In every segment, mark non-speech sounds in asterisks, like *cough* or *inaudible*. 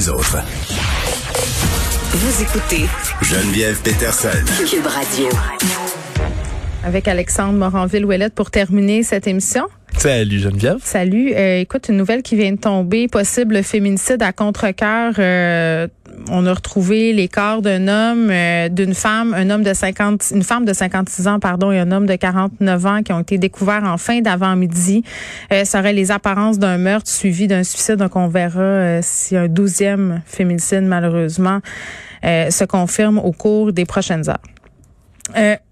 les autres. Vous écoutez Geneviève Peterson. Cube Radio. Avec Alexandre Moranville-Ouellette pour terminer cette émission. Salut Geneviève. Salut. Euh, écoute, une nouvelle qui vient de tomber, possible féminicide à contre-cœur. Euh, on a retrouvé les corps d'un homme, euh, d'une femme, un homme de 50, une femme de 56 ans, pardon, et un homme de 49 ans qui ont été découverts en fin d'avant-midi. Euh, ça aurait les apparences d'un meurtre suivi d'un suicide. Donc, on verra si un douzième féminicide, malheureusement, se confirme au cours des prochaines heures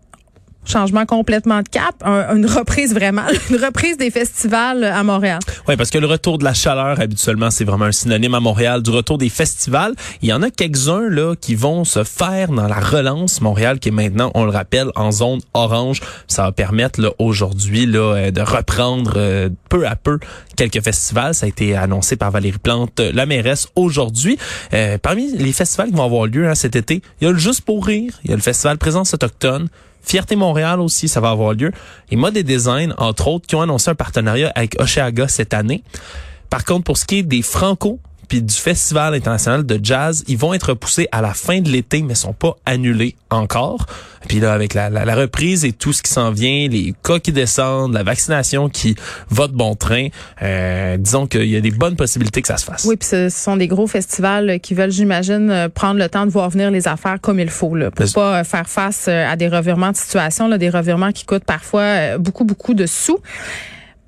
changement complètement de cap, une reprise vraiment, *laughs* une reprise des festivals à Montréal. Oui, parce que le retour de la chaleur, habituellement, c'est vraiment un synonyme à Montréal du retour des festivals. Il y en a quelques-uns là qui vont se faire dans la relance Montréal, qui est maintenant, on le rappelle, en zone orange. Ça va permettre aujourd'hui euh, de reprendre euh, peu à peu quelques festivals. Ça a été annoncé par Valérie Plante, la mairesse, aujourd'hui. Euh, parmi les festivals qui vont avoir lieu hein, cet été, il y a le Juste pour rire, il y a le festival Présence autochtone, Fierté Montréal aussi, ça va avoir lieu. Et Mode et Design, entre autres, qui ont annoncé un partenariat avec Oceaga cette année. Par contre, pour ce qui est des Franco, puis du Festival international de jazz, ils vont être repoussés à la fin de l'été, mais sont pas annulés encore. Puis là, avec la, la, reprise et tout ce qui s'en vient, les cas qui descendent, la vaccination qui va de bon train, euh, disons qu'il y a des bonnes possibilités que ça se fasse. Oui, puis ce sont des gros festivals qui veulent, j'imagine, euh, prendre le temps de voir venir les affaires comme il faut, là, pour pas euh, faire face à des revirements de situation, là, des revirements qui coûtent parfois beaucoup, beaucoup de sous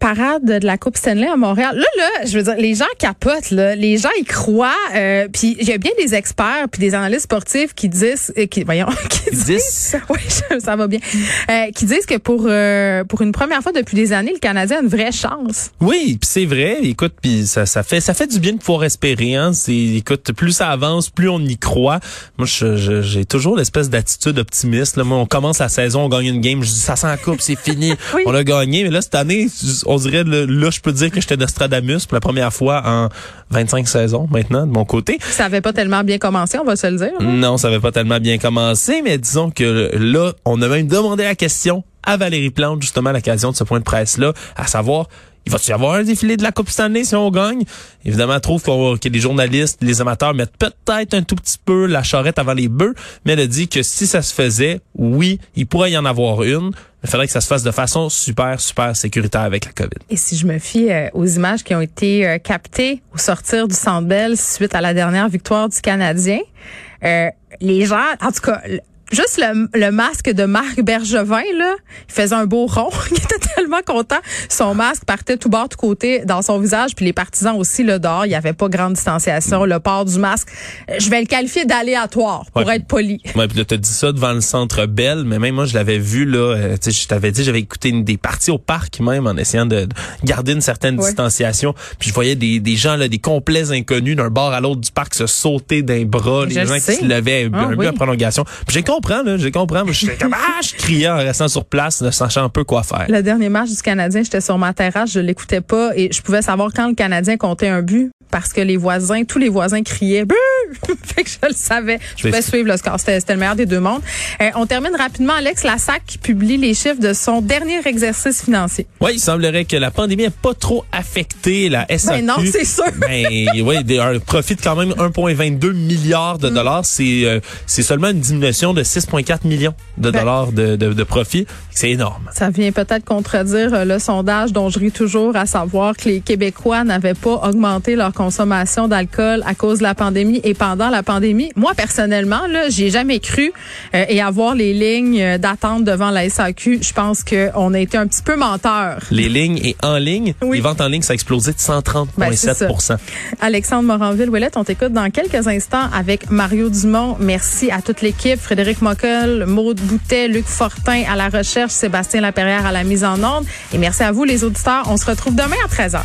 parade de la Coupe Stanley à Montréal. Là, là, je veux dire, les gens capotent, là. Les gens y croient. Euh, puis il y a bien des experts puis des analystes sportifs qui disent, euh, qui, voyons, *laughs* qui disent, oui, *laughs* ça va bien, euh, qui disent que pour euh, pour une première fois depuis des années, le Canadien a une vraie chance. Oui, puis c'est vrai. Écoute, puis ça, ça fait ça fait du bien de pouvoir espérer. Hein. C'est, écoute, plus ça avance, plus on y croit. Moi, j'ai toujours l'espèce d'attitude optimiste. Là. Moi, on commence la saison, on gagne une game, je dis ça sent la coupe, c'est fini, *laughs* on a gagné. Mais là, cette année, on dirait, là, je peux dire que j'étais Nostradamus pour la première fois en 25 saisons maintenant, de mon côté. Ça avait pas tellement bien commencé, on va se le dire. Non, ça avait pas tellement bien commencé, mais disons que là, on a même demandé la question à Valérie Plante, justement, à l'occasion de ce point de presse-là, à savoir, il va-tu y avoir un défilé de la Coupe Stanley si on gagne? Évidemment, elle trouve que les journalistes, les amateurs mettent peut-être un tout petit peu la charrette avant les bœufs, mais elle a dit que si ça se faisait, oui, il pourrait y en avoir une. Il faudrait que ça se fasse de façon super, super sécuritaire avec la COVID. Et si je me fie euh, aux images qui ont été euh, captées au sortir du Centre Bell suite à la dernière victoire du Canadien, euh, les gens, en tout cas, juste le, le, masque de Marc Bergevin, là, il faisait un beau rond. *laughs* il était tellement content. Son masque partait tout bord, tout côté dans son visage. Puis les partisans aussi, là, dehors, il n'y avait pas grande distanciation. Le port du masque, je vais le qualifier d'aléatoire pour être poli. Ouais, puis t'as dit ça devant le centre Bell, mais même moi, je l'avais vu, là, euh, tu sais, je t'avais dit, j'avais écouté une, des parties au parc même en essayant de, garder une certaine distanciation. Puis je voyais des, des gens, là, des complets inconnus d'un bord à l'autre du parc se sauter d'un bras, les gens qui se levaient, ah, un, peu prolongation. Puis j'ai comprends, j'ai comprends. Je comme, ah, je criais en restant sur place, ne sachant un peu quoi faire. Le dernier match du Canadien, j'étais sur ma terrasse, je l'écoutais pas et je pouvais savoir quand le Canadien comptait un but parce que les voisins, tous les voisins criaient! *laughs* fait que je le savais. Je pouvais suivre le score. C'était le meilleur des deux mondes. Euh, on termine rapidement. Alex Lassac qui publie les chiffres de son dernier exercice financier. Oui, il semblerait que la pandémie n'a pas trop affecté la SAQ. Ben non, c'est sûr. *laughs* Ben oui, un profit de quand même 1,22 milliards de mm. dollars. C'est euh, c'est seulement une diminution de 6,4 millions de ben dollars de, de, de profit. C'est énorme. Ça vient peut-être contredire euh, le sondage dont je ris toujours, à savoir que les Québécois n'avaient pas augmenté leur consommation d'alcool à cause de la pandémie et pendant la pandémie. Moi, personnellement, là, j'ai jamais cru euh, et avoir les lignes d'attente devant la SAQ, je pense qu'on a été un petit peu menteur. Les lignes et en ligne, les ventes en ligne, ça a explosé de 130,7% ben, Alexandre Moranville-Ouellette, on t'écoute dans quelques instants avec Mario Dumont. Merci à toute l'équipe, Frédéric Mockel, Maude Boutet, Luc Fortin à la recherche, Sébastien Laperrière à la mise en ordre. Et merci à vous, les auditeurs. On se retrouve demain à 13h.